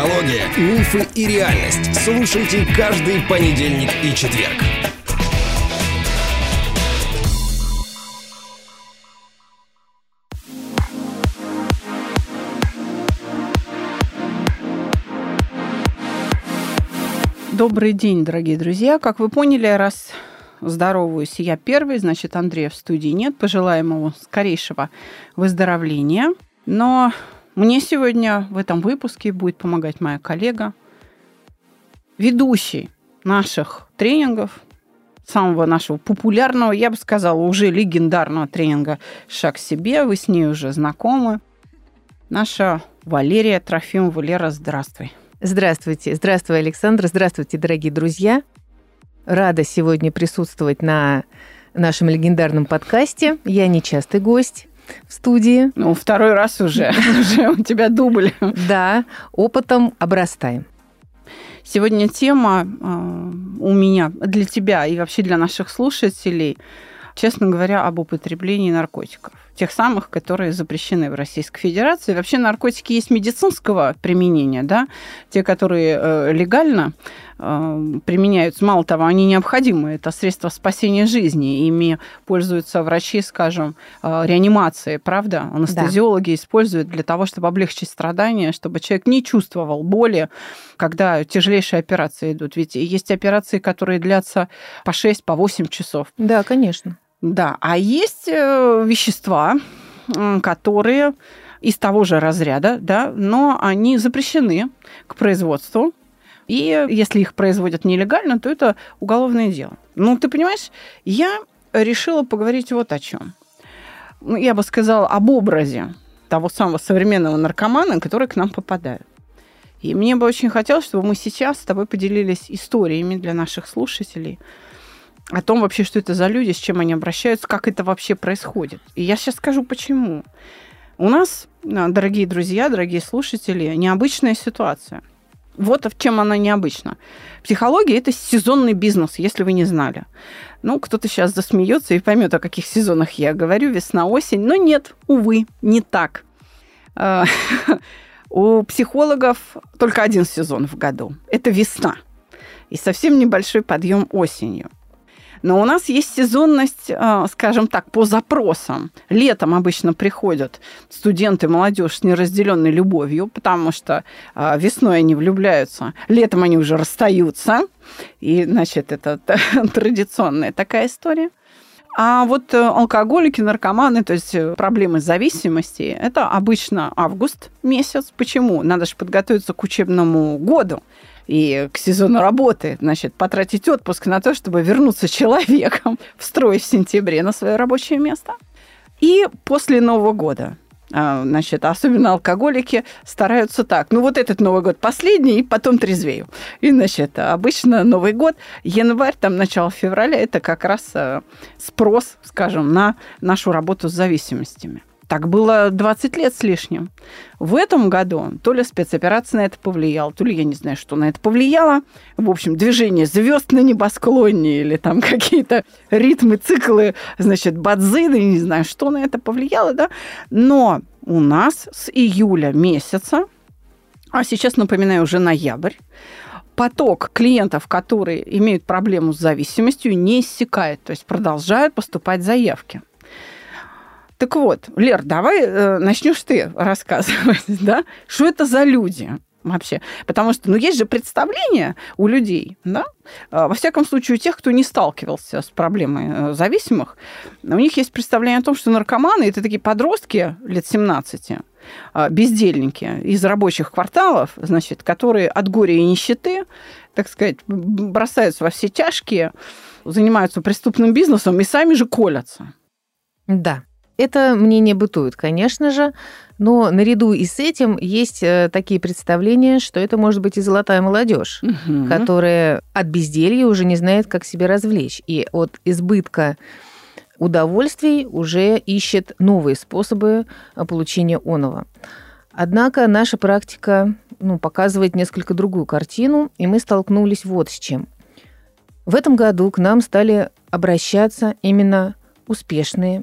Психология, мифы и реальность. Слушайте каждый понедельник и четверг. Добрый день, дорогие друзья. Как вы поняли, раз здороваюсь я первый, значит, Андрея в студии нет. Пожелаем ему скорейшего выздоровления. Но мне сегодня в этом выпуске будет помогать моя коллега, ведущий наших тренингов, самого нашего популярного, я бы сказала, уже легендарного тренинга «Шаг себе». Вы с ней уже знакомы. Наша Валерия Трофимова. Валера, здравствуй. Здравствуйте. Здравствуй, Александр. Здравствуйте, дорогие друзья. Рада сегодня присутствовать на нашем легендарном подкасте. Я нечастый гость в студии. Ну, второй раз уже. Уже у тебя дубль. Да, опытом обрастаем. Сегодня тема э, у меня для тебя и вообще для наших слушателей, честно говоря, об употреблении наркотиков. Тех самых, которые запрещены в Российской Федерации. Вообще наркотики есть медицинского применения, да, те, которые э, легально э, применяются. Мало того, они необходимы. Это средства спасения жизни. Ими пользуются врачи, скажем, э, реанимации, правда? Анестезиологи да. используют для того, чтобы облегчить страдания, чтобы человек не чувствовал боли, когда тяжелейшие операции идут. Ведь есть операции, которые длятся по 6, по 8 часов. Да, конечно. Да, а есть э, вещества, которые из того же разряда, да, но они запрещены к производству. И если их производят нелегально, то это уголовное дело. Ну, ты понимаешь, я решила поговорить вот о чем. Ну, я бы сказала об образе того самого современного наркомана, который к нам попадает. И мне бы очень хотелось, чтобы мы сейчас с тобой поделились историями для наших слушателей – о том вообще, что это за люди, с чем они обращаются, как это вообще происходит. И я сейчас скажу, почему. У нас, а, дорогие друзья, дорогие слушатели, необычная ситуация. Вот в чем она необычна. Психология – это сезонный бизнес, если вы не знали. Ну, кто-то сейчас засмеется и поймет, о каких сезонах я говорю, весна, осень. Но нет, увы, не так. А, у психологов только один сезон в году. Это весна. И совсем небольшой подъем осенью. Но у нас есть сезонность, а, скажем так, по запросам. Летом обычно приходят студенты, молодежь с неразделенной любовью, потому что а, весной они влюбляются, летом они уже расстаются. И, значит, это традиционная такая история. А вот э, алкоголики, наркоманы, то есть э, проблемы зависимости, это обычно август месяц. Почему? Надо же подготовиться к учебному году и к сезону работы, значит, потратить отпуск на то, чтобы вернуться человеком в строй в сентябре на свое рабочее место. И после Нового года значит, особенно алкоголики стараются так. Ну, вот этот Новый год последний, и потом трезвею. И, значит, обычно Новый год, январь, там, начало февраля, это как раз э, спрос, скажем, на нашу работу с зависимостями. Так было 20 лет с лишним. В этом году то ли спецоперация на это повлияла, то ли я не знаю, что на это повлияло. В общем, движение звезд на небосклоне или там какие-то ритмы, циклы, значит, бадзины, не знаю, что на это повлияло, да. Но у нас с июля месяца, а сейчас, напоминаю, уже ноябрь, поток клиентов, которые имеют проблему с зависимостью, не иссякает, то есть продолжают поступать заявки. Так вот, Лер, давай э, начнешь ты рассказывать, да, что это за люди вообще. Потому что, ну, есть же представление у людей, да, а, во всяком случае, у тех, кто не сталкивался с проблемой э, зависимых, у них есть представление о том, что наркоманы – это такие подростки лет 17, а, бездельники из рабочих кварталов, значит, которые от горя и нищеты, так сказать, бросаются во все тяжкие, занимаются преступным бизнесом и сами же колятся. Да. Это мнение бытует, конечно же, но наряду и с этим есть э, такие представления, что это может быть и золотая молодежь, угу. которая от безделья уже не знает, как себя развлечь. И от избытка удовольствий уже ищет новые способы э, получения оного. Однако наша практика ну, показывает несколько другую картину, и мы столкнулись вот с чем. В этом году к нам стали обращаться именно успешные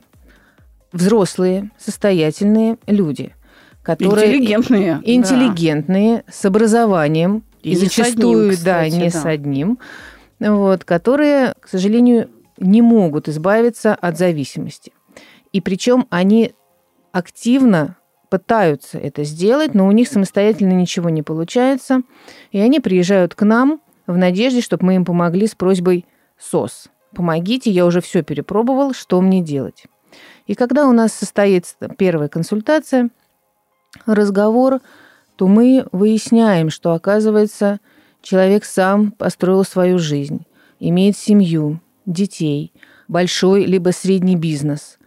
взрослые, состоятельные люди, которые интеллигентные, интеллигентные да. с образованием и, и зачастую, одним, кстати, да, не да. с одним, вот, которые, к сожалению, не могут избавиться от зависимости. И причем они активно пытаются это сделать, но у них самостоятельно ничего не получается, и они приезжают к нам в надежде, чтобы мы им помогли с просьбой СОС. Помогите, я уже все перепробовал, что мне делать? И когда у нас состоится первая консультация, разговор, то мы выясняем, что, оказывается, человек сам построил свою жизнь, имеет семью, детей, большой либо средний бизнес.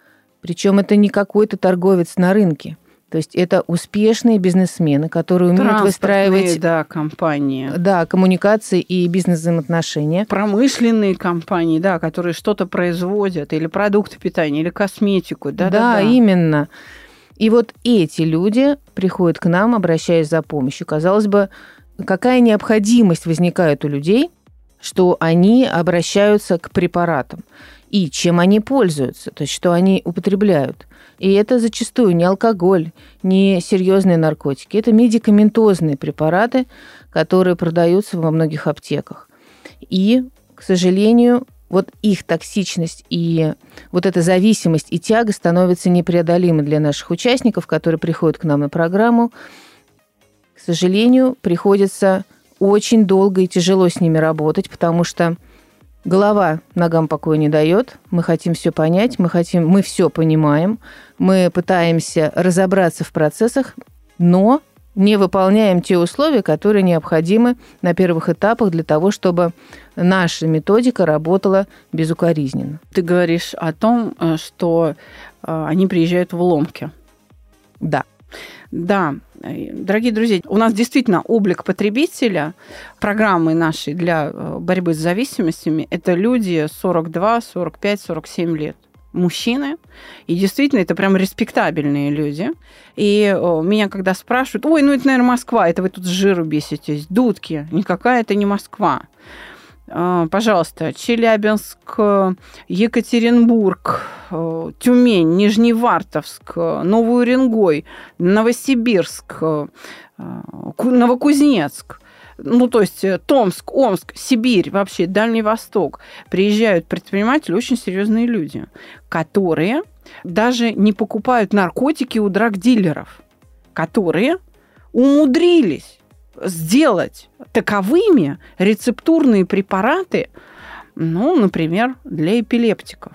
Причем это не какой-то торговец на рынке. То есть это успешные бизнесмены, которые умеют выстраивать да, компании. Да, коммуникации и бизнес-взаимоотношения. Промышленные компании, да, которые что-то производят, или продукты питания, или косметику. Да, да, да, да. именно. И вот эти люди приходят к нам, обращаясь за помощью. Казалось бы, какая необходимость возникает у людей, что они обращаются к препаратам и чем они пользуются, то есть что они употребляют. И это зачастую не алкоголь, не серьезные наркотики, это медикаментозные препараты, которые продаются во многих аптеках. И, к сожалению, вот их токсичность и вот эта зависимость и тяга становятся непреодолимы для наших участников, которые приходят к нам на программу. К сожалению, приходится очень долго и тяжело с ними работать, потому что Голова ногам покоя не дает. Мы хотим все понять, мы хотим, мы все понимаем, мы пытаемся разобраться в процессах, но не выполняем те условия, которые необходимы на первых этапах для того, чтобы наша методика работала безукоризненно. Ты говоришь о том, э, что э, они приезжают в ломки. Да. Да, дорогие друзья, у нас действительно облик потребителя программы нашей для э, борьбы с зависимостями – это люди 42, 45, 47 лет мужчины, и действительно это прям респектабельные люди. И э, меня когда спрашивают, ой, ну это, наверное, Москва, это вы тут с жиру беситесь, дудки, никакая это не Москва. А, пожалуйста, Челябинск, Екатеринбург, э, Тюмень, Нижневартовск, Новый Уренгой, Новосибирск, э, Новокузнецк, ну, то есть э, Томск, Омск, Сибирь, вообще Дальний Восток, приезжают предприниматели, очень серьезные люди, которые даже не покупают наркотики у драгдилеров, которые умудрились сделать таковыми рецептурные препараты, ну, например, для эпилептиков.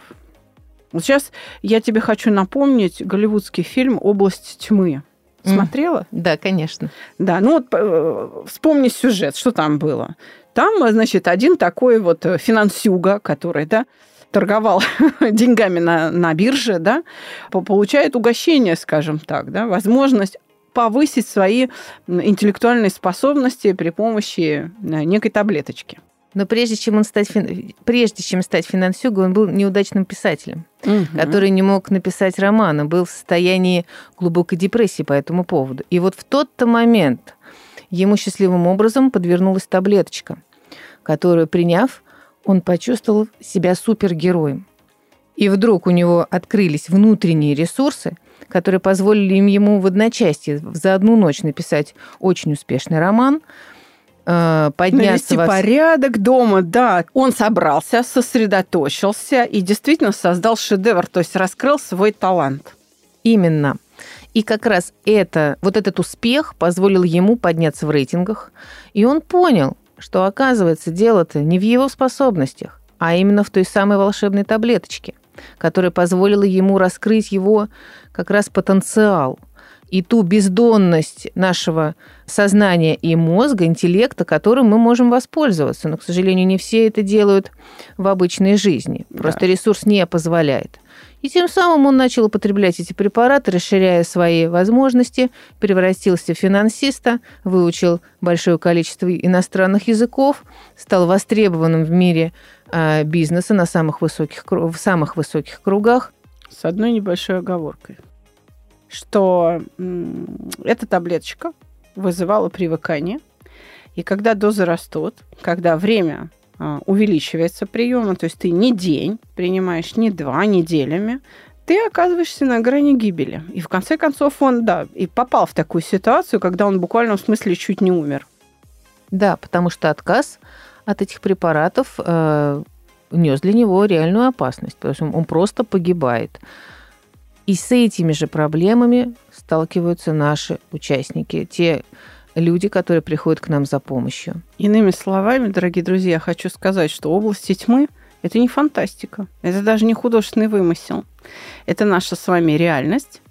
Вот сейчас я тебе хочу напомнить голливудский фильм «Область тьмы». Смотрела? Mm, да, конечно. Да, ну вот э, вспомни сюжет, что там было. Там, значит, один такой вот финансюга, который, да, торговал деньгами на, на бирже, да, получает угощение, скажем так, да, возможность повысить свои интеллектуальные способности при помощи э, некой таблеточки. Но прежде чем, он стать, прежде чем стать финансюгой, он был неудачным писателем, угу. который не мог написать романа, был в состоянии глубокой депрессии по этому поводу. И вот в тот-то момент ему счастливым образом подвернулась таблеточка, которую, приняв, он почувствовал себя супергероем. И вдруг у него открылись внутренние ресурсы, которые позволили им ему в одночасье за одну ночь написать очень успешный роман, э, подняться... Навести во... порядок дома, да. Он собрался, сосредоточился и действительно создал шедевр, то есть раскрыл свой талант. Именно. И как раз это, вот этот успех позволил ему подняться в рейтингах. И он понял, что оказывается дело-то не в его способностях, а именно в той самой волшебной таблеточке – которая позволила ему раскрыть его как раз потенциал и ту бездонность нашего сознания и мозга, интеллекта, которым мы можем воспользоваться. Но, к сожалению, не все это делают в обычной жизни. Просто да. ресурс не позволяет. И тем самым он начал употреблять эти препараты, расширяя свои возможности, превратился в финансиста, выучил большое количество иностранных языков, стал востребованным в мире бизнеса на самых высоких, в самых высоких кругах. С одной небольшой оговоркой, что эта таблеточка вызывала привыкание, и когда дозы растут, когда время а, увеличивается приема, то есть ты не день принимаешь, не два, неделями, ты оказываешься на грани гибели. И в конце концов он, да, и попал в такую ситуацию, когда он буквально в смысле чуть не умер. Да, потому что отказ от этих препаратов э, нес для него реальную опасность, потому что он просто погибает. И с этими же проблемами сталкиваются наши участники, те люди, которые приходят к нам за помощью. Иными словами, дорогие друзья, хочу сказать, что области тьмы – это не фантастика, это даже не художественный вымысел. Это наша с вами реальность,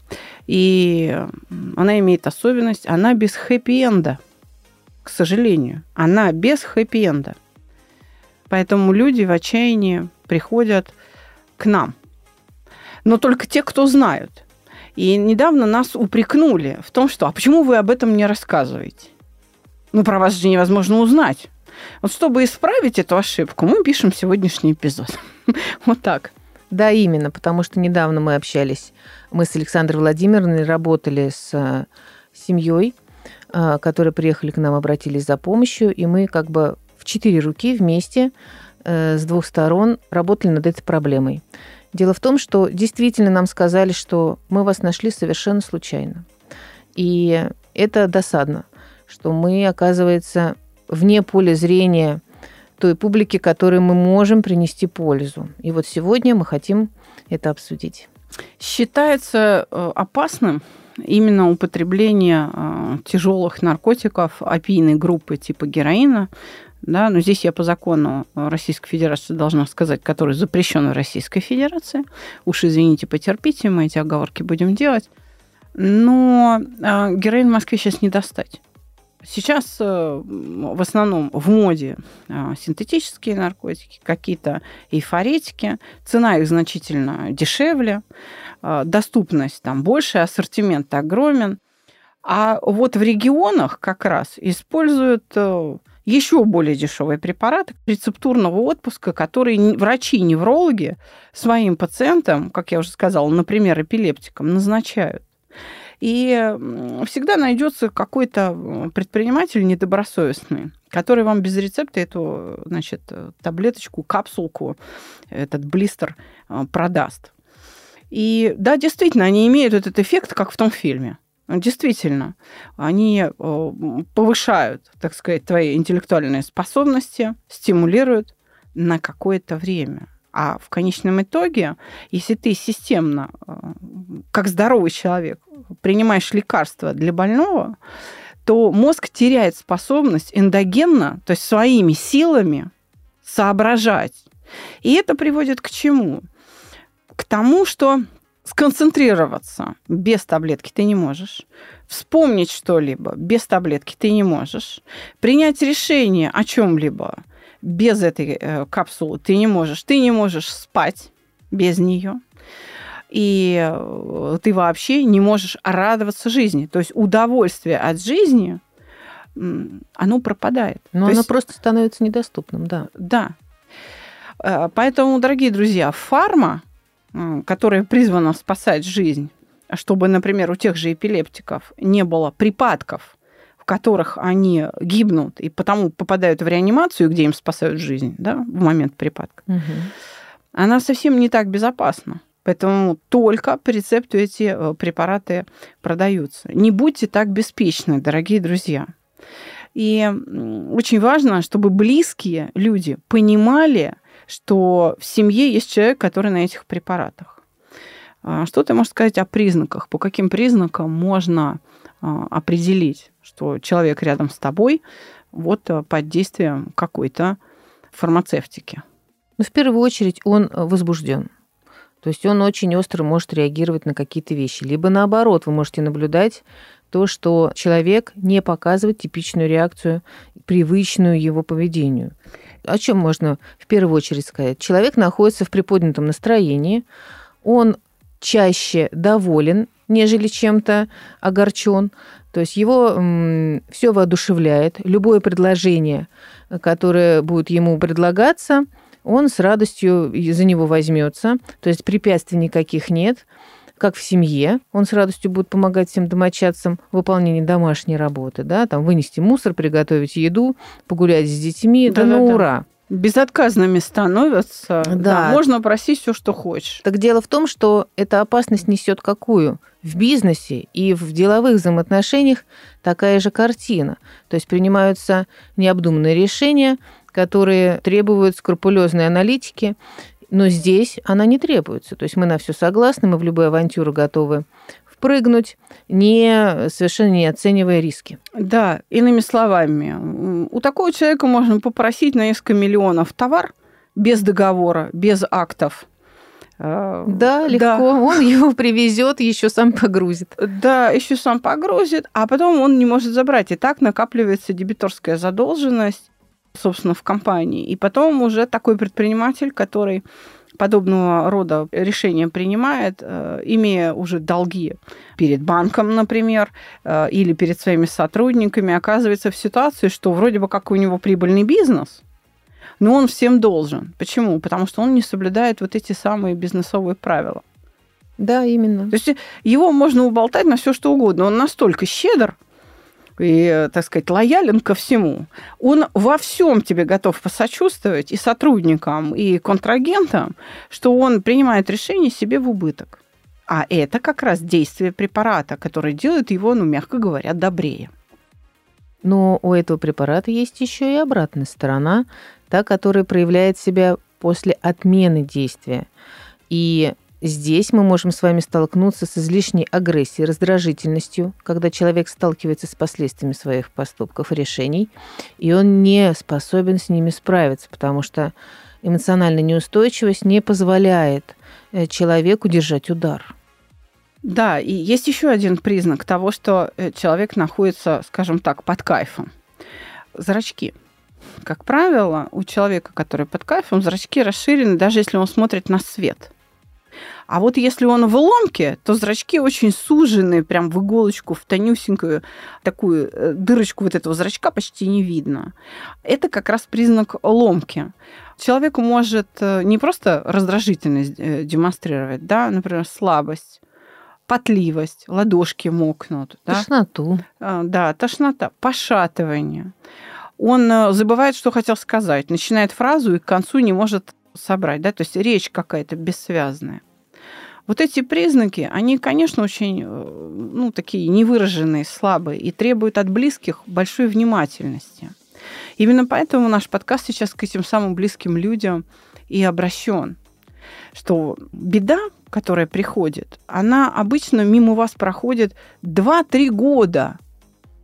и она имеет особенность, она без хэппи-энда, к сожалению. Она без хэппи-энда. Поэтому люди в отчаянии приходят к нам. Но только те, кто знают. И недавно нас упрекнули в том, что «а почему вы об этом не рассказываете?» Ну, про вас же невозможно узнать. Вот чтобы исправить эту ошибку, мы пишем сегодняшний эпизод. Вот так. Да, именно, потому что недавно мы общались, мы с Александрой Владимировной работали с э, семьей, э, которые приехали к нам, обратились за помощью, и мы как бы четыре руки вместе э, с двух сторон работали над этой проблемой. Дело в том, что действительно нам сказали, что мы вас нашли совершенно случайно. И это досадно, что мы, оказывается, вне поля зрения той публики, которой мы можем принести пользу. И вот сегодня мы хотим это обсудить. Считается э, опасным именно употребление э, тяжелых наркотиков опийной группы типа героина да, но здесь я по закону Российской Федерации должна сказать, который запрещен в Российской Федерации. Уж извините, потерпите, мы эти оговорки будем делать. Но э, героин в Москве сейчас не достать. Сейчас э, в основном в моде э, синтетические наркотики, какие-то эйфоретики. Цена их значительно дешевле, доступность там больше, ассортимент огромен. А вот в регионах как раз используют еще более дешевые препараты рецептурного отпуска, которые врачи-неврологи своим пациентам, как я уже сказала, например, эпилептикам, назначают. И всегда найдется какой-то предприниматель недобросовестный, который вам без рецепта эту, значит, таблеточку, капсулку, этот блистер э, продаст. И да, действительно, они имеют этот эффект, как в том фильме. Действительно, они э, повышают, так сказать, твои интеллектуальные способности, стимулируют на какое-то время. А в конечном итоге, если ты системно, э, как здоровый человек, принимаешь лекарства для больного, то мозг теряет способность эндогенно, то есть своими силами соображать. И это приводит к чему? К тому, что сконцентрироваться без таблетки ты не можешь, вспомнить что-либо без таблетки ты не можешь, принять решение о чем-либо без этой э, капсулы ты не можешь, ты не можешь спать без нее, и э, ты вообще не можешь радоваться жизни. То есть удовольствие от жизни, оно пропадает. Но То оно есть, просто становится недоступным, да. Да. Э, поэтому, дорогие друзья, фарма которая призвана спасать жизнь, чтобы, например, у тех же эпилептиков не было припадков, в которых они гибнут и потому попадают в реанимацию, где им спасают жизнь да, в момент припадка, угу. она совсем не так безопасна. Поэтому только по рецепту эти э, препараты продаются. Не будьте так беспечны, дорогие друзья. И очень важно, чтобы близкие люди понимали, что в семье есть человек, который на этих препаратах. А, что ты можешь сказать о признаках? По каким признакам можно а, определить, что человек рядом с тобой вот а, под действием какой-то фармацевтики? Ну, в первую очередь он возбужден. То есть он очень остро может реагировать на какие-то вещи. Либо наоборот, вы можете наблюдать то, что человек не показывает типичную реакцию, привычную его поведению. О чем можно в первую очередь сказать? Человек находится в приподнятом настроении, он чаще доволен, нежели чем-то огорчен. То есть его все воодушевляет. Любое предложение, которое будет ему предлагаться, он с радостью за него возьмется. То есть препятствий никаких нет как в семье, он с радостью будет помогать всем домочадцам в выполнении домашней работы, да, там вынести мусор, приготовить еду, погулять с детьми, да, да, да на ура. безотказными становятся. Да. да. Можно просить все, что хочешь. Так дело в том, что эта опасность несет какую? В бизнесе и в деловых взаимоотношениях такая же картина. То есть принимаются необдуманные решения, которые требуют скрупулезной аналитики, но здесь она не требуется. То есть мы на все согласны, мы в любую авантюру готовы впрыгнуть, не, совершенно не оценивая риски. Да, иными словами, у такого человека можно попросить на несколько миллионов товар без договора, без актов. Э, да, легко. Да. Он его привезет, еще сам погрузит. Да, еще сам погрузит, а потом он не может забрать. И так накапливается дебиторская задолженность, собственно, в компании. И потом уже такой предприниматель, который подобного рода решения принимает, э, имея уже долги перед банком, например, э, или перед своими сотрудниками, оказывается в ситуации, что вроде бы как у него прибыльный бизнес, но он всем должен. Почему? Потому что он не соблюдает вот эти самые бизнесовые правила. Да, именно. То есть его можно уболтать на все что угодно. Он настолько щедр, и, так сказать, лоялен ко всему, он во всем тебе готов посочувствовать и сотрудникам, и контрагентам, что он принимает решение себе в убыток. А это как раз действие препарата, которое делает его, ну, мягко говоря, добрее. Но у этого препарата есть еще и обратная сторона, та, которая проявляет себя после отмены действия. И Здесь мы можем с вами столкнуться с излишней агрессией, раздражительностью, когда человек сталкивается с последствиями своих поступков и решений, и он не способен с ними справиться, потому что эмоциональная неустойчивость не позволяет э, человеку держать удар. Да, и есть еще один признак того, что э, человек находится, скажем так, под кайфом. Зрачки. Как правило, у человека, который под кайфом, зрачки расширены, даже если он смотрит на свет – а вот если он в ломке, то зрачки очень суженные, прям в иголочку, в тонюсенькую такую э, дырочку вот этого зрачка почти не видно. Это как раз признак ломки. Человеку может э, не просто раздражительность э, демонстрировать, да, например, слабость, потливость, ладошки мокнут. Тошноту. Да, да тошнота, пошатывание. Он забывает, что хотел сказать, начинает фразу и к концу не может собрать, да, то есть речь какая-то бессвязная. Вот эти признаки, они, конечно, очень, э, ну, такие невыраженные, слабые и требуют от близких большой внимательности. Именно поэтому наш подкаст сейчас к этим самым близким людям и обращен. Что беда, которая приходит, она обычно мимо вас проходит 2-3 года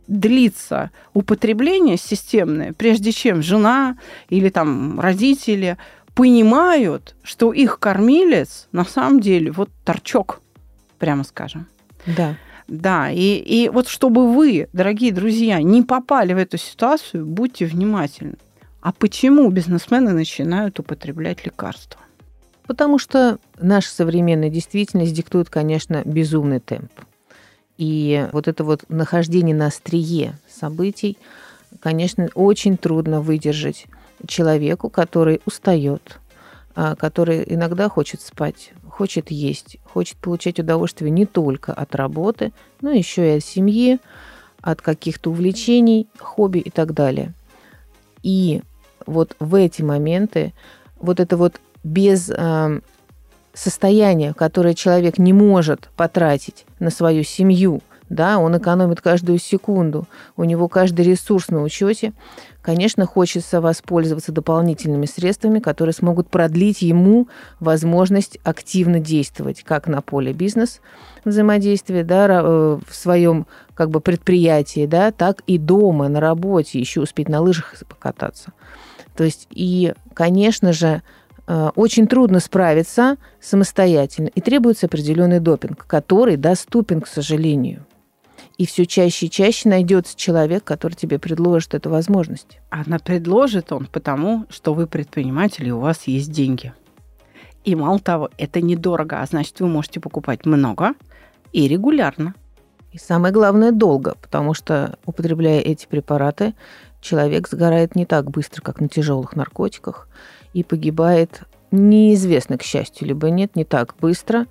длится употребление системное, прежде чем жена или там родители понимают, что их кормилец на самом деле вот торчок, прямо скажем. Да. Да, и, и вот чтобы вы, дорогие друзья, не попали в эту ситуацию, будьте внимательны. А почему бизнесмены начинают употреблять лекарства? Потому что наша современная действительность диктует, конечно, безумный темп. И вот это вот нахождение на острие событий, конечно, очень трудно выдержать человеку, который устает, а, который иногда хочет спать, хочет есть, хочет получать удовольствие не только от работы, но еще и от семьи, от каких-то увлечений, хобби и так далее. И вот в эти моменты вот это вот без э, состояния, которое человек не может потратить на свою семью, да, он экономит каждую секунду, у него каждый ресурс на учете, конечно, хочется воспользоваться дополнительными средствами, которые смогут продлить ему возможность активно действовать как на поле бизнес взаимодействия, да, э, в своем как бы предприятии, да, так и дома, на работе, еще успеть на лыжах покататься. То есть и, конечно же, э, очень трудно справиться самостоятельно, и требуется определенный допинг, который доступен, к сожалению. И все чаще и чаще найдется человек, который тебе предложит эту возможность. Она предложит он потому, что вы предприниматель, и у вас есть деньги. И мало того, это недорого, а значит, вы можете покупать много и регулярно. И самое главное, долго, потому что, употребляя эти препараты, человек сгорает не так быстро, как на тяжелых наркотиках, и погибает неизвестно, к счастью, либо нет, не так быстро,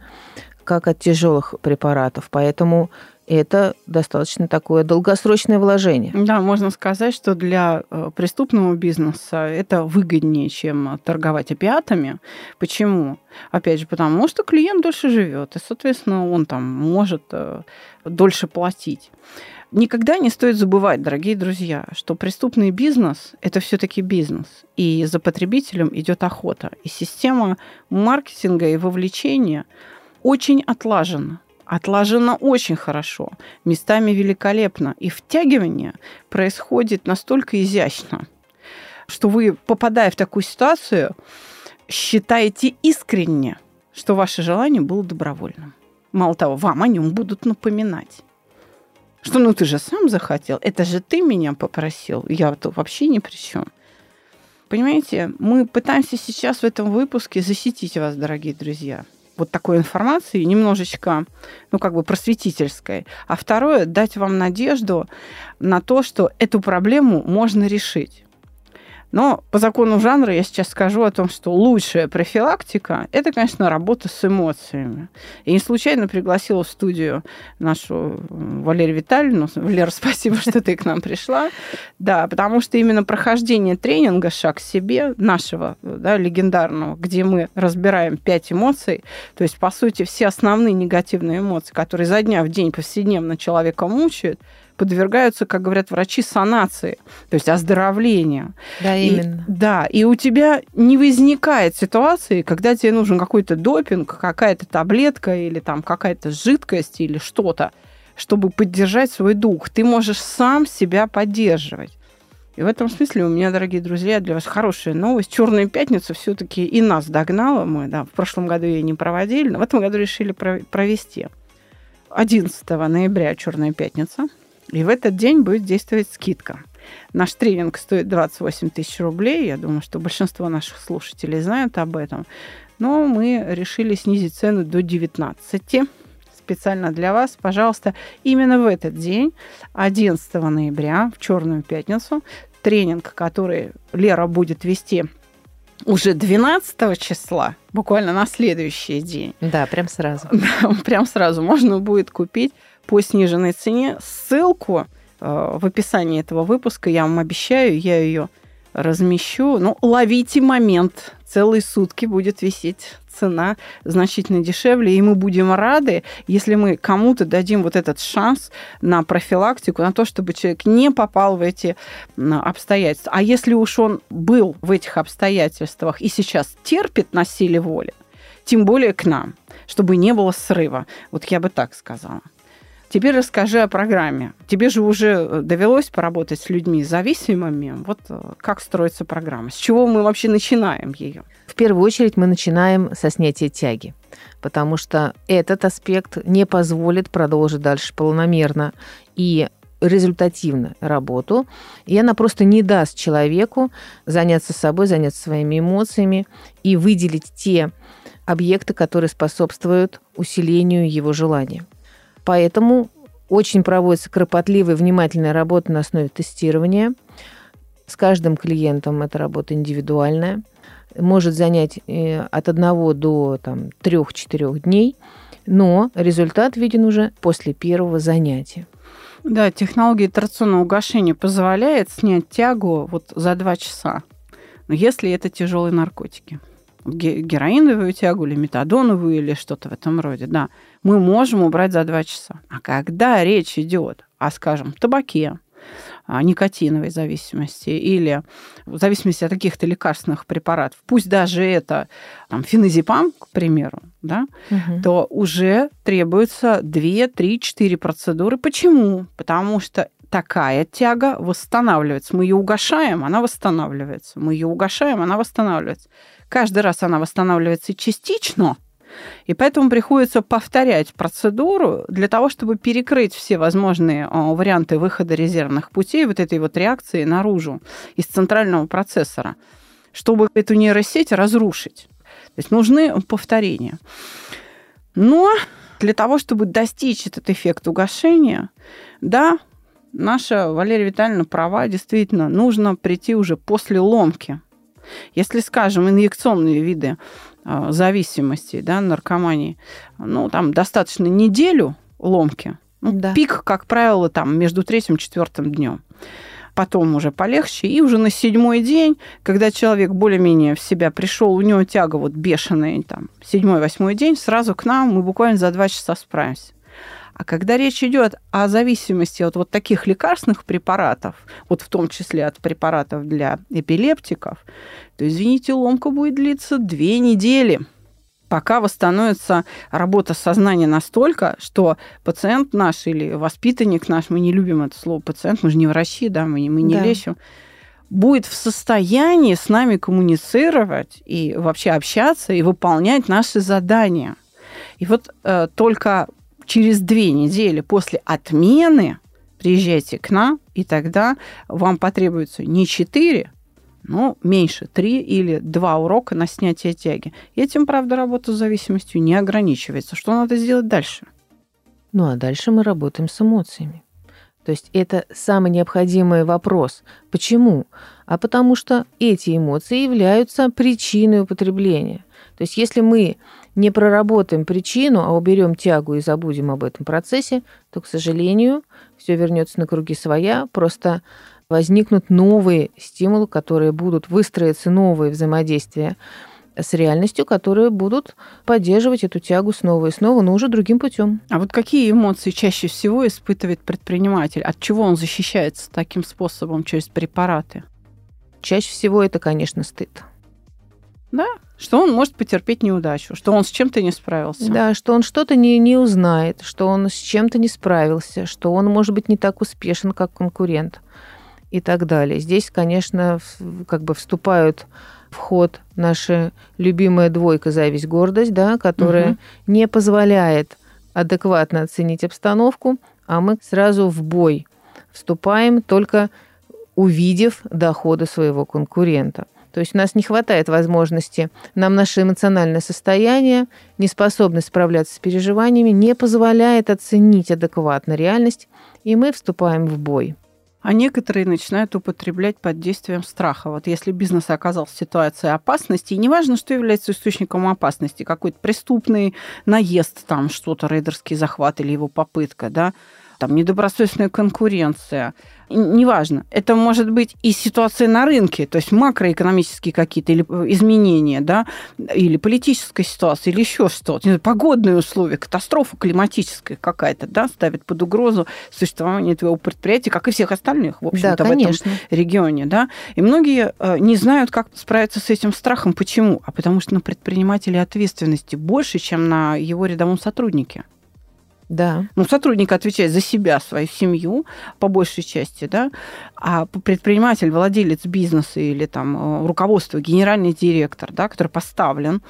как от тяжелых препаратов. Поэтому это достаточно такое долгосрочное вложение. Да, можно сказать, что для э, преступного бизнеса это выгоднее, чем торговать опиатами. Почему? Опять же, потому что клиент дольше живет, и, соответственно, он там может э, дольше платить. Никогда не стоит забывать, дорогие друзья, что преступный бизнес – это все-таки бизнес, и за потребителем идет охота. И система маркетинга и вовлечения очень отлажена отлажено очень хорошо, местами великолепно. И втягивание происходит настолько изящно, что вы, попадая в такую ситуацию, считаете искренне, что ваше желание было добровольным. Мало того, вам о нем будут напоминать. Что ну ты же сам захотел, это же ты меня попросил, я тут вообще ни при чем. Понимаете, мы пытаемся сейчас в этом выпуске защитить вас, дорогие друзья вот такой информации, немножечко, ну, как бы просветительской. А второе, дать вам надежду на то, что эту проблему можно решить. Но по закону жанра я сейчас скажу о том, что лучшая профилактика – это, конечно, работа с эмоциями. И не случайно пригласила в студию нашу Валерию Витальевну. Валера, спасибо, что ты к нам пришла. Да, потому что именно прохождение тренинга «Шаг к себе» нашего да, легендарного, где мы разбираем пять эмоций, то есть, по сути, все основные негативные эмоции, которые за дня в день повседневно человека мучают – подвергаются, как говорят врачи, санации, то есть оздоровлению. Да, именно. И, да, и у тебя не возникает ситуации, когда тебе нужен какой-то допинг, какая-то таблетка или там какая-то жидкость или что-то, чтобы поддержать свой дух. Ты можешь сам себя поддерживать. И в этом смысле у меня, дорогие друзья, для вас хорошая новость. Черная пятница все-таки и нас догнала. Мы, да, в прошлом году ее не проводили, но в этом году решили провести. 11 ноября Черная пятница. И в этот день будет действовать скидка. Наш тренинг стоит 28 тысяч рублей. Я думаю, что большинство наших слушателей знают об этом. Но мы решили снизить цену до 19 специально для вас. Пожалуйста, именно в этот день, 11 ноября, в Черную пятницу, тренинг, который Лера будет вести уже 12 числа, буквально на следующий день. Да, прям сразу. Прям сразу можно будет купить по сниженной цене. Ссылку э, в описании этого выпуска я вам обещаю, я ее размещу. Ну, ловите момент. Целые сутки будет висеть цена значительно дешевле, и мы будем рады, если мы кому-то дадим вот этот шанс на профилактику, на то, чтобы человек не попал в эти обстоятельства. А если уж он был в этих обстоятельствах и сейчас терпит насилие воли, тем более к нам, чтобы не было срыва. Вот я бы так сказала. Теперь расскажи о программе. Тебе же уже э, довелось поработать с людьми зависимыми. Вот э, как строится программа? С чего мы вообще начинаем ее? В первую очередь мы начинаем со снятия тяги, потому что этот аспект не позволит продолжить дальше полномерно и результативно работу, и она просто не даст человеку заняться собой, заняться своими эмоциями и выделить те объекты, которые способствуют усилению его желания. Поэтому очень проводится кропотливая, внимательная работа на основе тестирования. С каждым клиентом эта работа индивидуальная. Может занять э, от одного до там, трех-четырех дней, но результат виден уже после первого занятия. Да, технология итерационного угошения позволяет снять тягу вот за два часа, но если это тяжелые наркотики героиновую тягу или метадоновую или что-то в этом роде, да, мы можем убрать за два часа. А когда речь идет о, скажем, табаке, никотиновой зависимости или в зависимости от каких-то лекарственных препаратов, пусть даже это там, феназепам, к примеру, да, угу. то уже требуется 2, 3, 4 процедуры. Почему? Потому что такая тяга восстанавливается. Мы ее угошаем, она восстанавливается. Мы ее угошаем, она восстанавливается. Каждый раз она восстанавливается частично, и поэтому приходится повторять процедуру для того, чтобы перекрыть все возможные а, варианты выхода резервных путей вот этой вот реакции наружу из центрального процессора, чтобы эту нейросеть разрушить. То есть нужны повторения. Но для того, чтобы достичь этот эффект угошения, да, наша Валерия Витальевна права, действительно, нужно прийти уже после ломки если, скажем, инъекционные виды зависимости, да, наркомании, ну, там достаточно неделю ломки, Ну, да. Пик, как правило, там между третьим и четвертым днем потом уже полегче. И уже на седьмой день, когда человек более-менее в себя пришел, у него тяга вот бешеная, там, седьмой-восьмой день, сразу к нам мы буквально за два часа справимся. А когда речь идет о зависимости от вот таких лекарственных препаратов, вот в том числе от препаратов для эпилептиков, то, извините, ломка будет длиться две недели – пока восстановится работа сознания настолько, что пациент наш или воспитанник наш, мы не любим это слово пациент, мы же не врачи, да, мы, мы не да. лечим, будет в состоянии с нами коммуницировать и вообще общаться и выполнять наши задания. И вот э, только через две недели после отмены приезжайте к нам, и тогда вам потребуется не четыре, ну, меньше, три или два урока на снятие тяги. И этим, правда, работа с зависимостью не ограничивается. Что надо сделать дальше? Ну, а дальше мы работаем с эмоциями. То есть это самый необходимый вопрос. Почему? А потому что эти эмоции являются причиной употребления. То есть если мы не проработаем причину, а уберем тягу и забудем об этом процессе, то, к сожалению, все вернется на круги своя. Просто возникнут новые стимулы, которые будут выстроиться новые взаимодействия с реальностью, которые будут поддерживать эту тягу снова и снова, но уже другим путем. А вот какие эмоции чаще всего испытывает предприниматель? От чего он защищается таким способом через препараты? Чаще всего это, конечно, стыд. Да, что он может потерпеть неудачу, что он с чем-то не справился. Да, что он что-то не, не узнает, что он с чем-то не справился, что он может быть не так успешен, как конкурент и так далее. Здесь, конечно, как бы вступают в ход наша любимая двойка зависть, гордость, да, которая угу. не позволяет адекватно оценить обстановку, а мы сразу в бой вступаем, только увидев доходы своего конкурента. То есть у нас не хватает возможности, нам наше эмоциональное состояние, неспособность справляться с переживаниями не позволяет оценить адекватно реальность, и мы вступаем в бой. А некоторые начинают употреблять под действием страха. Вот если бизнес оказался в ситуации опасности, и неважно, что является источником опасности, какой-то преступный наезд, там что-то, рейдерский захват или его попытка, да, там недобросовестная конкуренция, неважно. Это может быть и ситуация на рынке, то есть макроэкономические какие-то или э, изменения, да, или политическая ситуация, или еще что-то. Погодные условия, катастрофа климатическая какая-то, да, ставит под угрозу существование твоего предприятия, как и всех остальных, в общем-то, да, в этом регионе, да. И многие э, не знают, как справиться с этим страхом. Почему? А потому что на предпринимателе ответственности больше, чем на его рядовом сотруднике. Да. Ну, сотрудник отвечает за себя, свою семью, по большей части, да, а предприниматель, владелец бизнеса или там э, руководство, генеральный директор, да, который поставлен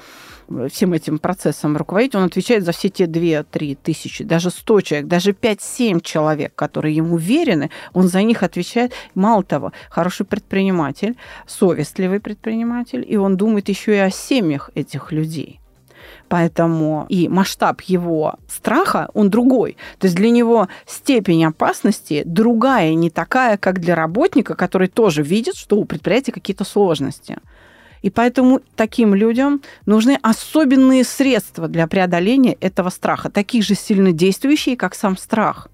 э, всем этим процессом руководить, он отвечает за все те 2-3 тысячи, даже 100 человек, даже 5-7 человек, которые ему уверены, он за них отвечает. Мало того, хороший предприниматель, совестливый предприниматель, и он думает еще и о семьях этих людей. Поэтому и масштаб его страха, он другой. То есть для него степень опасности другая, не такая, как для работника, который тоже видит, что у предприятия какие-то сложности. И поэтому таким людям нужны особенные средства для преодоления этого страха, такие же сильно действующие, как сам страх.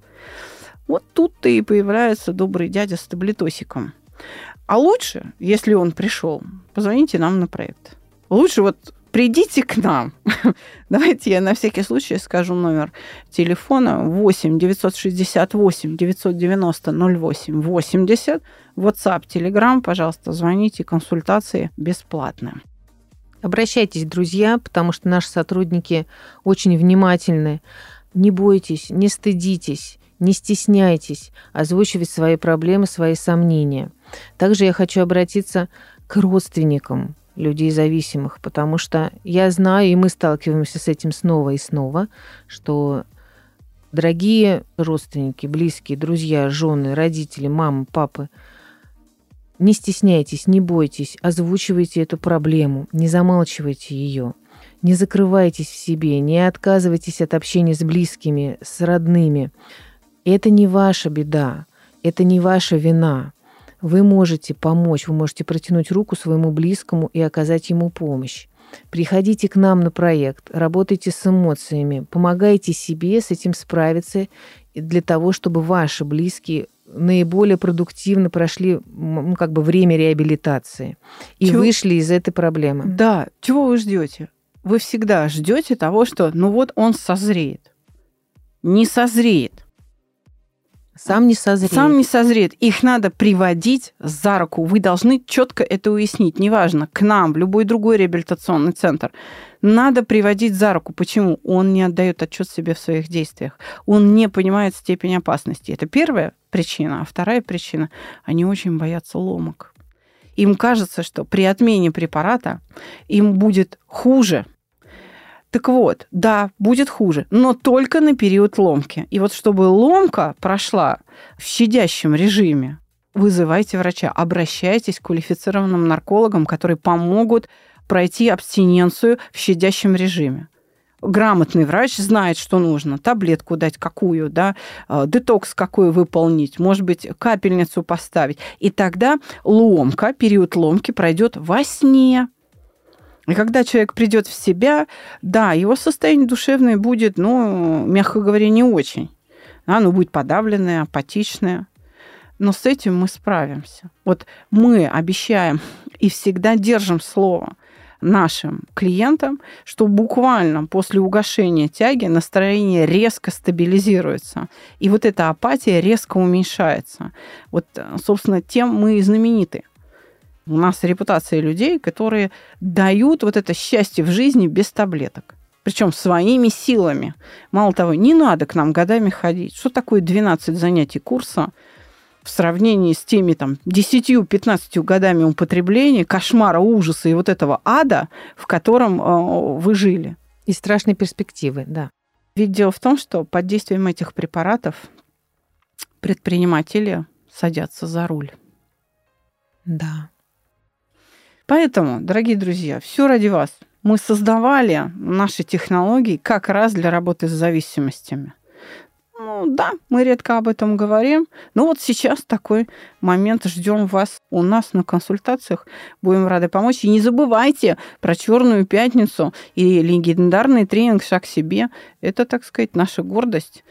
Вот тут-то и появляется добрый дядя с таблетосиком. А лучше, если он пришел, позвоните нам на проект. Лучше вот придите к нам. Давайте я на всякий случай скажу номер телефона 8 968 990 08 80. WhatsApp, Telegram, пожалуйста, звоните, консультации бесплатные. Обращайтесь, друзья, потому что наши сотрудники очень внимательны. Не бойтесь, не стыдитесь, не стесняйтесь озвучивать свои проблемы, свои сомнения. Также я хочу обратиться к родственникам, людей зависимых, потому что я знаю, и мы сталкиваемся с этим снова и снова, что дорогие родственники, близкие, друзья, жены, родители, мамы, папы, не стесняйтесь, не бойтесь, озвучивайте эту проблему, не замалчивайте ее, не закрывайтесь в себе, не отказывайтесь от общения с близкими, с родными. Это не ваша беда, это не ваша вина. Вы можете помочь, вы можете протянуть руку своему близкому и оказать ему помощь. Приходите к нам на проект, работайте с эмоциями, помогайте себе с этим справиться для того, чтобы ваши близкие наиболее продуктивно прошли ну, как бы время реабилитации и Чего? вышли из этой проблемы. Да, чего вы ждете? Вы всегда ждете того, что ну вот он созреет. Не созреет. Сам не созреет. Сам не созреет. Их надо приводить за руку. Вы должны четко это уяснить. Неважно, к нам, в любой другой реабилитационный центр. Надо приводить за руку. Почему? Он не отдает отчет себе в своих действиях. Он не понимает степень опасности. Это первая причина. А вторая причина – они очень боятся ломок. Им кажется, что при отмене препарата им будет хуже, так вот, да, будет хуже, но только на период ломки. И вот чтобы ломка прошла в щадящем режиме, вызывайте врача, обращайтесь к квалифицированным наркологам, которые помогут пройти абстиненцию в щадящем режиме. Грамотный врач знает, что нужно. Таблетку дать какую, да, э, детокс какой выполнить, может быть, капельницу поставить. И тогда ломка, период ломки пройдет во сне. И когда человек придет в себя, да, его состояние душевное будет, ну, мягко говоря, не очень. Оно будет подавленное, апатичное. Но с этим мы справимся. Вот мы обещаем и всегда держим слово нашим клиентам, что буквально после угошения тяги настроение резко стабилизируется. И вот эта апатия резко уменьшается. Вот, собственно, тем мы и знамениты. У нас репутация людей, которые дают вот это счастье в жизни без таблеток. Причем своими силами. Мало того, не надо к нам годами ходить. Что такое 12 занятий курса в сравнении с теми там 10-15 годами употребления, кошмара, ужаса и вот этого ада, в котором э, вы жили? И страшной перспективы, да. Ведь дело в том, что под действием этих препаратов предприниматели садятся за руль. Да. Поэтому, дорогие друзья, все ради вас. Мы создавали наши технологии как раз для работы с зависимостями. Ну да, мы редко об этом говорим. Но вот сейчас такой момент. Ждем вас у нас на консультациях. Будем рады помочь. И не забывайте про Черную пятницу и легендарный тренинг «Шаг себе». Это, так сказать, наша гордость.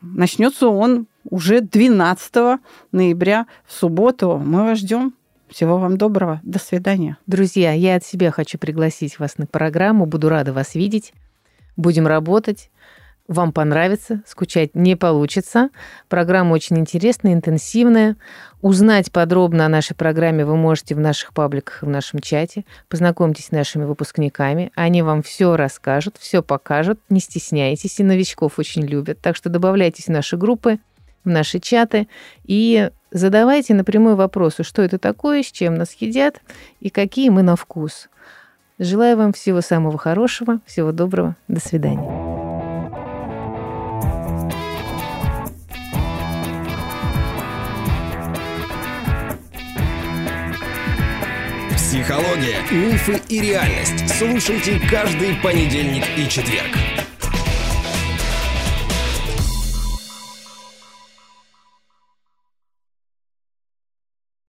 Начнется он уже 12 ноября в субботу. Мы вас ждем. Всего вам доброго. До свидания. Друзья, я от себя хочу пригласить вас на программу. Буду рада вас видеть. Будем работать. Вам понравится, скучать не получится. Программа очень интересная, интенсивная. Узнать подробно о нашей программе вы можете в наших пабликах, в нашем чате. Познакомьтесь с нашими выпускниками. Они вам все расскажут, все покажут. Не стесняйтесь, и новичков очень любят. Так что добавляйтесь в наши группы, в наши чаты и Задавайте напрямую вопросы, что это такое, с чем нас едят и какие мы на вкус. Желаю вам всего самого хорошего, всего доброго. До свидания. Психология, мифы и реальность. Слушайте каждый понедельник и четверг.